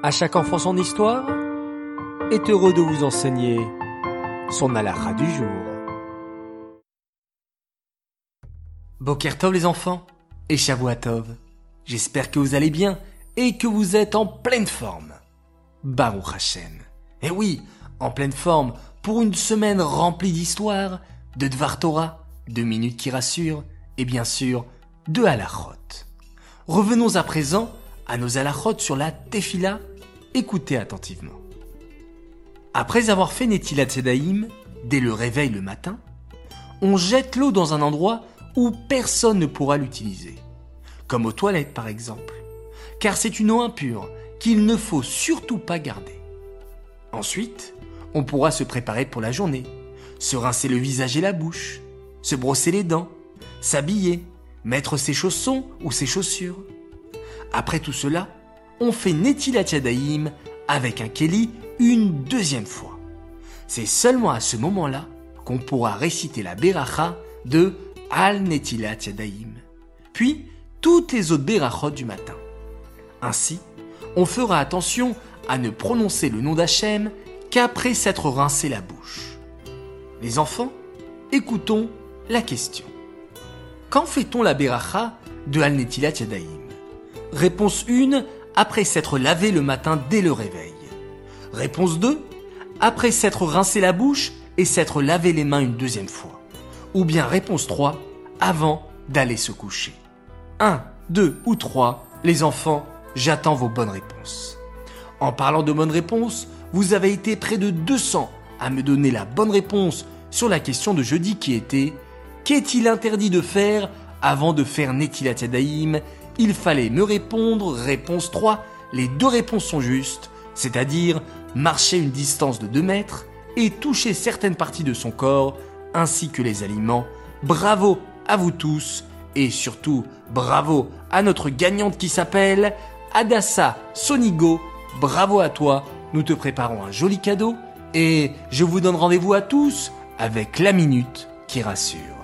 À chaque enfant son histoire est heureux de vous enseigner son alara du jour. Bokertov les enfants et Shavuatov. J'espère que vous allez bien et que vous êtes en pleine forme. Baruch Hashem. Et oui, en pleine forme pour une semaine remplie d'histoires, de Dvar Torah, de minutes qui rassurent et bien sûr de halachot. Revenons à présent à nos halachot sur la tefila. Écoutez attentivement. Après avoir fait Netilat Sedaïm, dès le réveil le matin, on jette l'eau dans un endroit où personne ne pourra l'utiliser, comme aux toilettes par exemple, car c'est une eau impure qu'il ne faut surtout pas garder. Ensuite, on pourra se préparer pour la journée, se rincer le visage et la bouche, se brosser les dents, s'habiller, mettre ses chaussons ou ses chaussures. Après tout cela, on fait Netilat Yadayim avec un Keli une deuxième fois. C'est seulement à ce moment-là qu'on pourra réciter la Beracha de Al Netilat Yadayim, puis toutes les autres Berachot du matin. Ainsi, on fera attention à ne prononcer le nom d'Hachem qu'après s'être rincé la bouche. Les enfants, écoutons la question. Quand fait-on la Beracha de Al Netilat Yadayim Réponse 1, après s'être lavé le matin dès le réveil. Réponse 2, après s'être rincé la bouche et s'être lavé les mains une deuxième fois. Ou bien réponse 3, avant d'aller se coucher. 1, 2 ou 3, les enfants, j'attends vos bonnes réponses. En parlant de bonnes réponses, vous avez été près de 200 à me donner la bonne réponse sur la question de jeudi qui était Qu'est-il interdit de faire avant de faire Netilat Il fallait me répondre, réponse 3, les deux réponses sont justes, c'est-à-dire marcher une distance de 2 mètres et toucher certaines parties de son corps, ainsi que les aliments. Bravo à vous tous, et surtout bravo à notre gagnante qui s'appelle Adassa Sonigo. Bravo à toi, nous te préparons un joli cadeau, et je vous donne rendez-vous à tous avec la minute qui rassure.